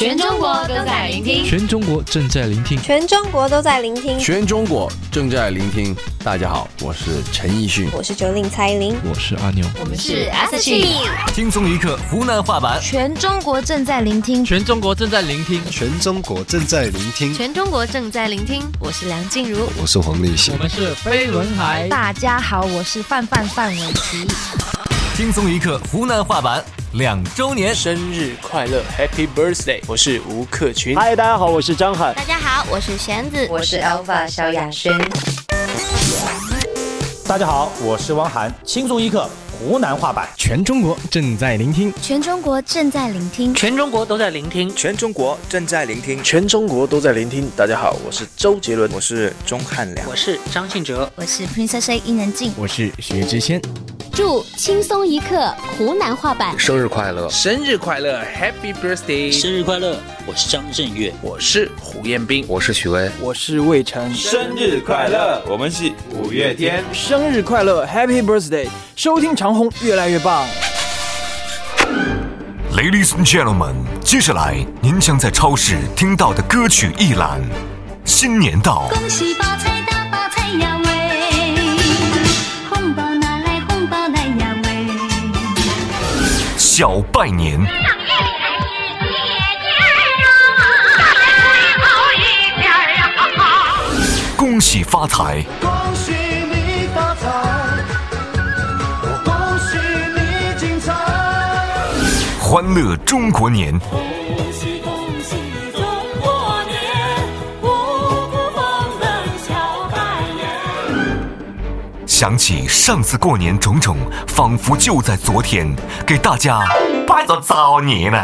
全中国都在聆听，全中国正在聆听，全中国都在聆听，全中国正在聆听。大家好，我是陈奕迅，我是九令蔡依林，我是阿牛，我们是 S H。轻松一刻湖南话版，全中国正在聆听，全中国正在聆听，全中国正在聆听，全中国正在聆听。我是梁静茹，我是黄立行，我们是飞轮海。大家好，我是范范范玮琪。轻松一刻湖南话版两周年生日快乐，Happy Birthday！我是吴克群。嗨，大家好，我是张翰。大家好，我是弦子，我是 Alpha 萧亚轩。大家好，我是汪涵。轻松一刻湖南话版，全中国正在聆听，全中国正在聆听，全中国都在聆听，全中国正在聆听，全中国都在聆听。大家好，我是周杰伦，我是钟汉良，我是张信哲，我是 Princess A 伊能静，我是薛之谦。祝轻松一刻湖南话版生日快乐，生日快乐，Happy Birthday！生日快乐！我是张震岳，我是胡彦斌，我是许巍，我是魏晨。生日快乐！我们是五月天，生日快乐，Happy Birthday！收听长虹越来越棒。Ladies and gentlemen，接下来您将在超市听到的歌曲一览。新年到，恭喜发财，小拜年，恭喜发财，恭喜你发财，我恭喜你精彩。欢乐中国年，想起上次过年种种，仿佛就在昨天，给大家拜个早年呢、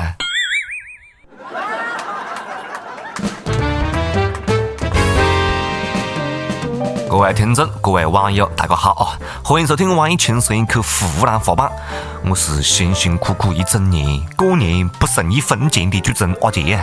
各位听众、各位网友，大家好啊！欢迎收听网易轻松一刻湖南话版，我是辛辛苦苦一整年，过年不剩一分钱的主持人阿杰！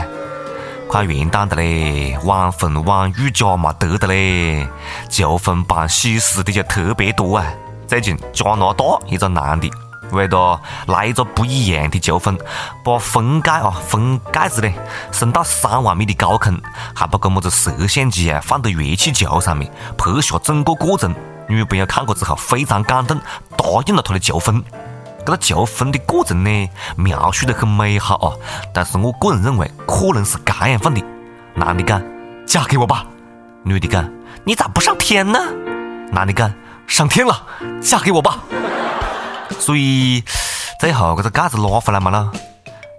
快元旦的嘞，晚婚晚育家嘛得的嘞，求婚办喜事的就特别多啊！最近加拿大一个男的为了来一个不一样的求婚，把婚戒啊婚戒指嘞升到三万米的高空，还把个么子摄像机啊放到热气球上面拍下整个过程。女朋友看过之后非常感动，答应了他的求婚。这个求婚的过程呢，描述得很美好啊，但是我个人认为可能是这样放的：男的讲“嫁给我吧”，女的讲“你咋不上天呢？”男的讲“上天了，嫁给我吧”。所以最后这个戒指拿回来没了，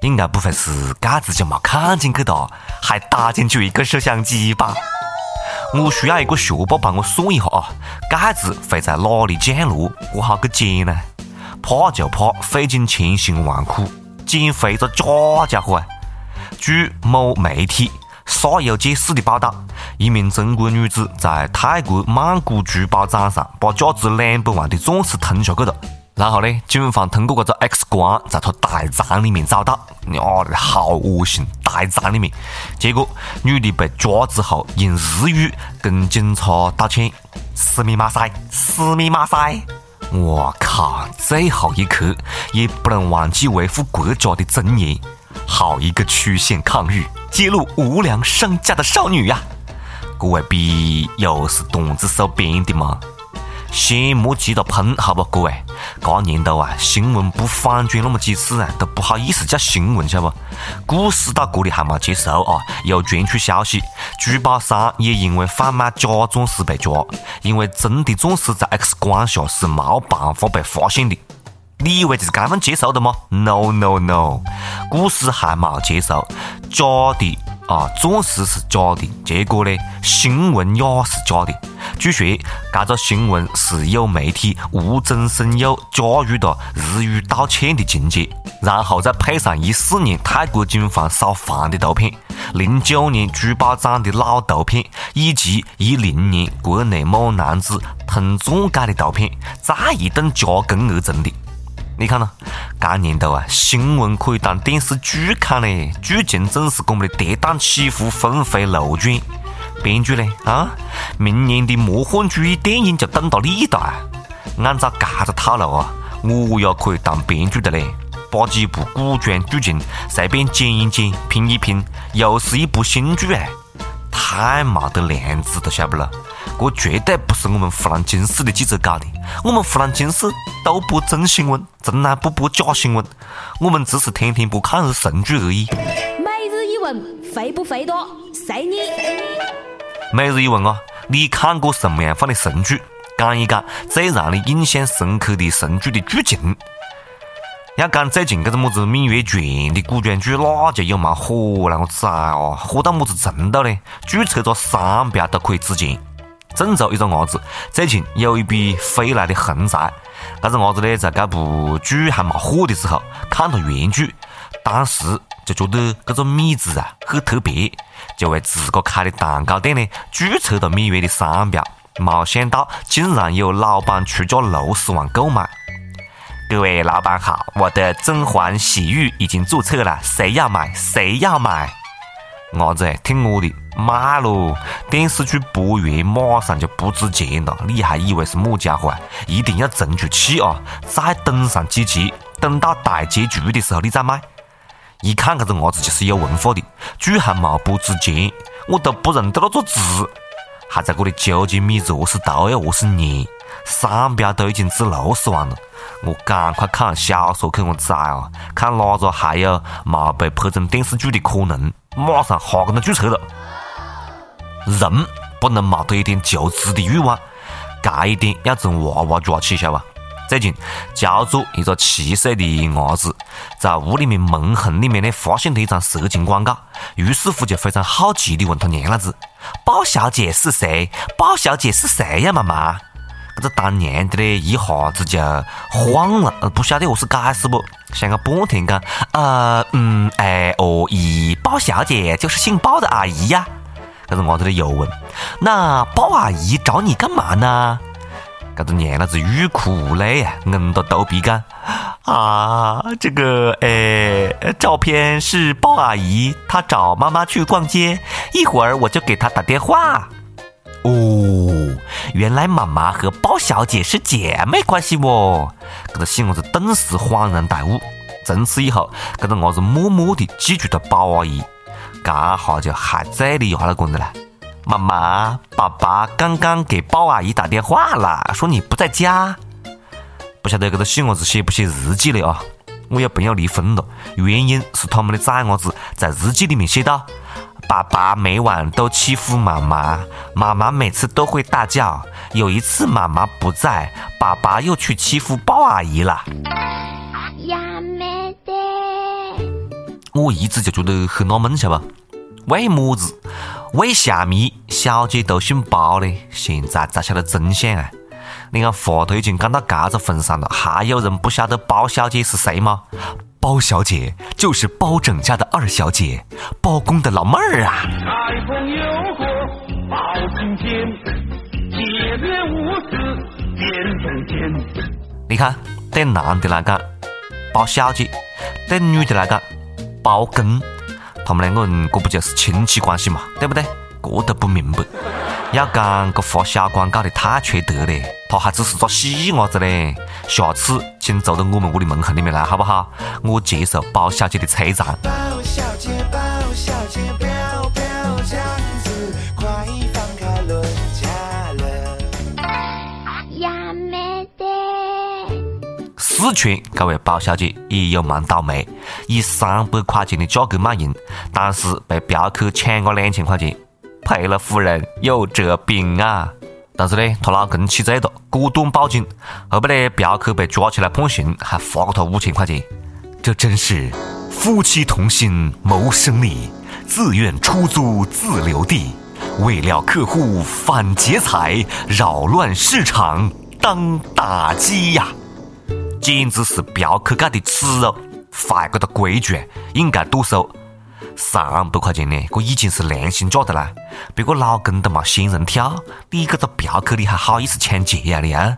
应该不会是戒指就没看进去哒，还搭进去一个摄像机吧？我需要一个学霸帮我算一下啊，戒指会在哪里降落，我好去捡呢？怕就怕费尽千辛万苦捡回个假家伙啊！据某媒体《煞有介事》的报道，一名中国女子在泰国曼谷珠宝展上把价值两百万的钻石吞下去了。然后呢，警方通过这个 X 光在她大肠里面找到，呀，好恶心！大肠里面，结果女的被抓之后，用日语跟警察道歉：“死密马赛，死密马赛！”我靠！最后一刻也不能忘记维护国家的尊严。好一个曲线抗日、揭露无良商家的少女呀、各位笔又是段子手编的吗？先莫急着喷，好不，各位？这年头啊，新闻不反转那么几次啊，都不好意思叫新闻，晓得不？故事到这里还没结束啊，又传出消息，珠宝商也因为贩卖假钻石被抓，因为真的钻石在 X 光下是没办法被发现的。你以为就是刚刚结束的吗？No No No，故事还没结束，假的啊，钻石是假的，结果呢，新闻也是假的。据说，这个新闻是有媒体无中生有加入了日语道歉的情节，然后再配上一四年泰国警方扫黄的图片，零九年珠宝展的老图片，以及一零年国内某男子吞钻戒的图片，再一顿加工而成的。你看呐，这年头啊，新闻可以当电视剧看嘞，剧情总是这么的跌宕起伏、峰回路转。编剧嘞啊，明年的魔幻主义电影就等到你了！按照这个套路啊，我也可以当编剧的嘞。把几部古装剧情随便剪一剪、拼一拼，又是一部新剧哎，太没得良知了，晓不咯？这绝对不是我们湖南经视的记者搞的，我们湖南经视都播真新闻，从来不播假新闻，我们只是天天播抗日神剧而已。肥不肥多？随你。每日一问啊，你看过什么样放的神剧？讲一讲最让你印象深刻的神剧的剧情。要讲最近这个么子《芈月传》的古装剧，那就有蛮火了，我崽哦，火到么子程度呢？注册个商标都可以值钱。郑州一个伢子最近有一笔飞来的横财，这个伢子呢，在这部剧还没火的时候看了原剧，当时就觉得这个米字啊很特别，就为自个开的蛋糕店呢注册了芈月的商标。没想到竟然有老板出价六十万购买。各位老板好，我的甄嬛洗浴已经注册了，谁要买谁要买。伢子，听我的，买咯！电视剧播完马上就不值钱了，你还以为是么家伙啊？一定要沉住气啊，再等上几集，等到大结局的时候你再买。一看这个伢子就是有文化的，剧还没播之前，我都不认得那个字，还在这里纠结米字何是读又何是念，商标都已经值六十万了，我赶快看小说去，我崽啊，看哪个还有没被拍成电视剧的可能。马上哈跟他注册了。人不能没得一点求知的欲望，这一点要从娃娃抓起，晓得吧？最近，焦作一个七岁的伢子在屋里面门缝里面呢，发现了一张色情广告，于是乎就非常好奇的问他娘老子：“包小姐是谁？包小姐是谁呀，妈妈？”这个当娘的呢，一下子就慌了，不晓得何是解释不，想了半天讲，呃，嗯，哎，哦，咦，包小姐就是姓包的阿姨呀。这个伢子呢又问，那包阿姨找你干嘛呢？这个娘老子欲哭无泪啊，硬着头皮讲，啊，这个，哎，照片是包阿姨，她找妈妈去逛街，一会儿我就给她打电话。哦，原来妈妈和包小姐是姐妹关系哦！这个细伢子顿时恍然大悟。从此以后，这个伢子默默地记住了包阿姨，这下就还在里压了滚的了。妈妈，爸爸刚刚给包阿姨打电话了，说你不在家。不晓得这个细伢子写不写日记了啊？我有朋友离婚了，原因是他们的崽伢子在日记里面写道。爸爸每晚都欺负妈妈，妈妈每次都会大叫。有一次妈妈不在，爸爸又去欺负包阿姨了。呀没得！我一直就觉得很纳闷，晓得吧？为么子为虾米小姐都姓包呢？现在才晓得真相啊！你看话都已经讲到这个份上了，还有人不晓得包小姐是谁吗？包小姐就是包拯家的二小姐，包公的老妹儿啊。开封有个包青天，铁面无私。你看，对男的来讲，包小姐；对女的来讲，包公。他们两个人，这不就是亲戚关系嘛？对不对？这都不明白。要讲这发小广告的太缺德了，他还只是个细伢子嘞。下次请走到我们屋里门口里面来，好不好？我接受包小姐的摧残。包小姐，包小姐，四川这位包小姐也有蛮倒霉，以三百块钱的价格卖淫，但是被嫖客抢个两千块钱。赔了夫人又折兵啊！但是呢，她老公气醉了，果断报警。后边呢，嫖客被抓起来判刑，还罚了他五千块钱。这真是夫妻同心谋生利，自愿出租自留地，为了客户反劫财，扰乱市场当打击呀！简直是嫖客界的耻辱，犯这个规矩应该剁手。三百块钱呢，这已经是良心价的啦！别个老公都没仙人跳，你这个嫖客你还好意思抢劫呀你啊？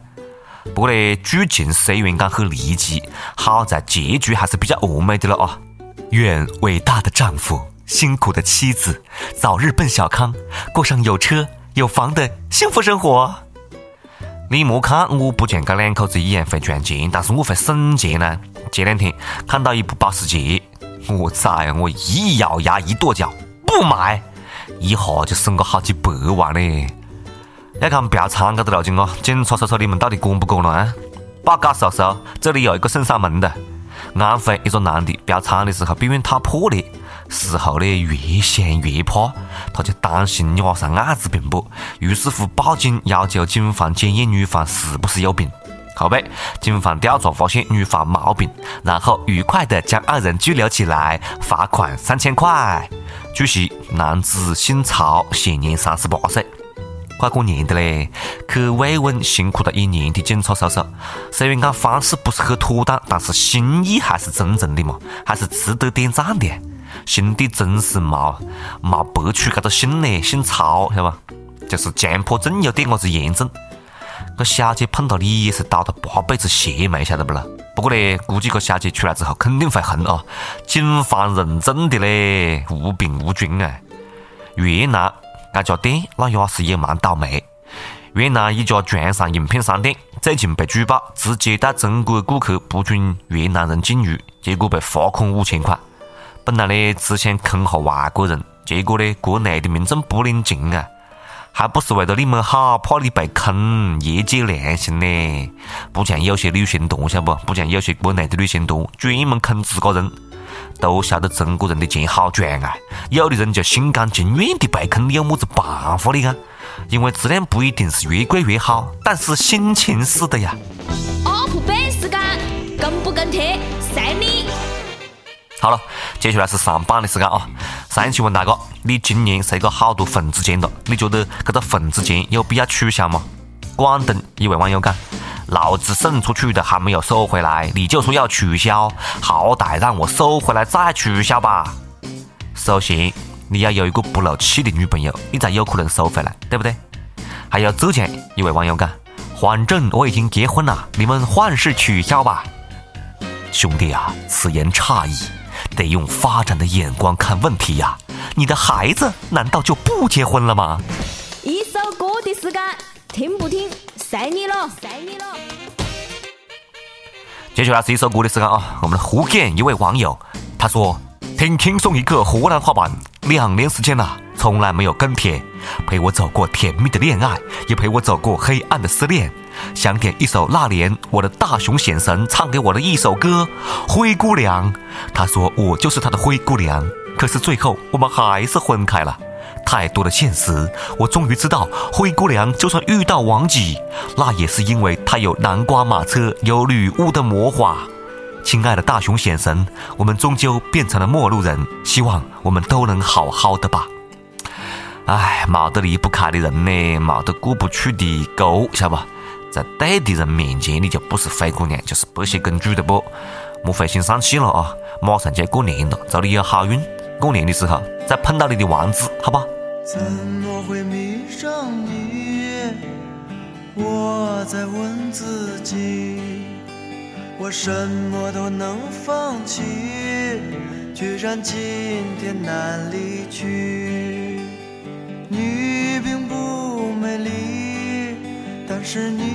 不过呢，剧情虽然讲很离奇，好在结局还是比较完美的了啊！愿伟大的丈夫、辛苦的妻子早日奔小康，过上有车有房的幸福生活。你莫看我不像这两口子一样会赚钱，但是我会省钱。呢。前两天看到一部保时捷，我崽，我一咬牙一跺脚，不买，一下就省个好几百万嘞。要看嫖娼这个路径哦，警察叔叔你们到底管不管了啊？报告叔叔，这里有一个送上门的。安徽一个男的嫖娼的时候避孕套破裂，事后呢越想越怕，他就担心染上艾滋病不，于是乎报警要求警方检验女方是不是有病。后背警方调查发现女方毛病，然后愉快的将二人拘留起来，罚款三千块。据悉，男子姓曹，现年三十八岁。快过年的嘞，去慰问辛苦了一年的警察叔叔。虽然讲方式不是很妥当，但是心意还是真诚的嘛，还是值得点赞的。兄弟真是冇冇白取这个姓呢，姓曹，晓得吧？就是强迫症有点么子严重。这小姐碰到你也是倒了八辈子血霉，晓得不啦？不过呢，估计这小姐出来之后肯定会红啊！警方认证的嘞，无病无菌啊。越南。这家店那也是也蛮倒霉。越南一家床上用品商店最近被举报直接带中国顾客，不准越南人进入，结果被罚款五千块。本来呢只想坑下外国人，结果呢国内的民众不领情啊！还不是为了你们好，怕你被坑，业界良心呢？不像有些旅行团，晓不？不像有些国内的旅行团专门坑自个人。都晓得中国人的钱好赚啊！有的人就心甘情愿的被坑，你有么子办法的啊？因为质量不一定是越贵越好，但是心情是的呀。UP 杯时间，跟不跟贴，随你。好了，接下来是上榜的时间啊！上一期问大家，你今年收过好多份子钱了？你觉得这个份子钱有必要取消吗？广东一位网友讲。老子送出去的还没有收回来，你就说要取消，好歹让我收回来再取消吧。首先，你要有一个不漏气的女朋友，你才有可能收回来，对不对？还有浙江一位网友讲，反正我已经结婚了，你们换式取消吧。兄弟啊，此言差矣，得用发展的眼光看问题呀。你的孩子难道就不结婚了吗？一首歌的时间，听不听？随你了，随你了。接下来是一首歌的时间啊！我们的胡建一位网友他说：“听轻松一刻湖南话版，两年时间了，从来没有跟帖，陪我走过甜蜜的恋爱，也陪我走过黑暗的失恋。想点一首那年我的大熊显神唱给我的一首歌《灰姑娘》。他说我就是他的灰姑娘，可是最后我们还是分开了。”太多的现实，我终于知道，灰姑娘就算遇到王子，那也是因为她有南瓜马车，有女巫的魔法。亲爱的大熊先生，我们终究变成了陌路人，希望我们都能好好的吧。唉，冇得离不开的人呢，冇得过不去的沟，晓得不？在对的人面前，你就不是灰姑娘，就是白雪公主的不？莫灰心丧气了啊！马上就要过年了，祝你有好运。过年的时候再碰到你的王子，好吧？怎么会迷上你？我在问自己，我什么都能放弃，居然今天难离去。是你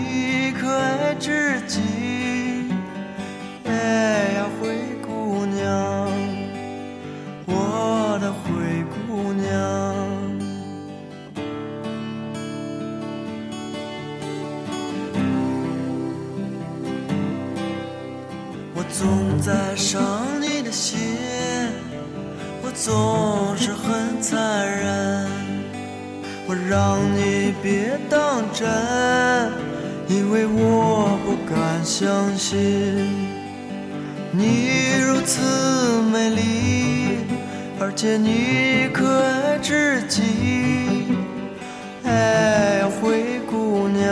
真，因为我不敢相信你如此美丽，而且你可爱至极。哎，灰姑娘，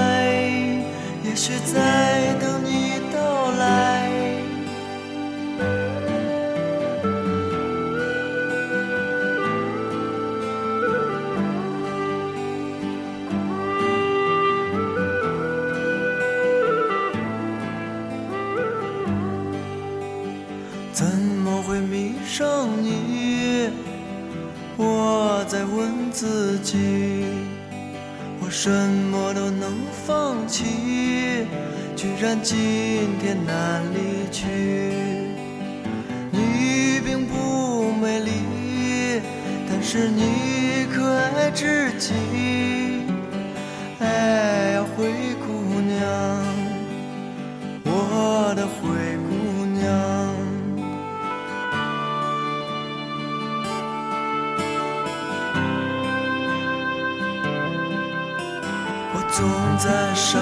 也许在等你到来。怎么会迷上你？我在问自己，我身居然今天难离去。你并不美丽，但是你可爱至极。哎呀，灰姑娘，我的灰姑娘。我总在伤，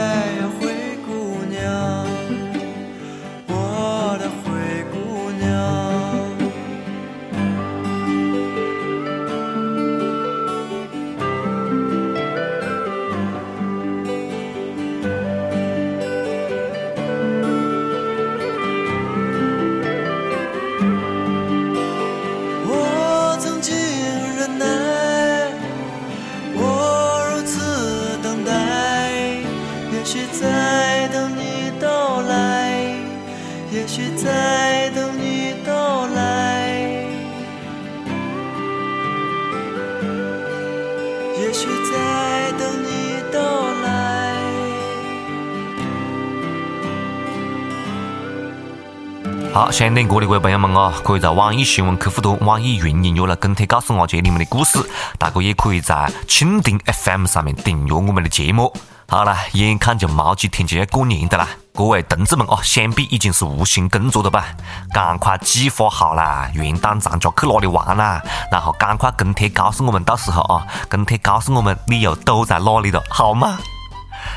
想点歌的各位朋友们啊，可以在网易新闻客户端、网易云音乐来跟帖告诉阿杰你们的故事。大哥也可以在蜻蜓 FM 上面订阅我们的节目。好了，眼看就冇几天就要过年的啦，各位同志们哦，想必已经是无心工作的吧？赶快计划好啦，元旦长假去哪里玩啦？然后赶快跟帖告诉我们，到时候啊，跟帖告诉我们你又都在哪里了，好吗？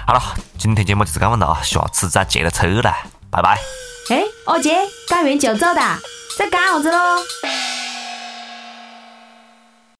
好了，今天节目就是这样了啊，下次再接着扯啦，拜拜。哎，二姐，干完酒走的，在干啥子喽？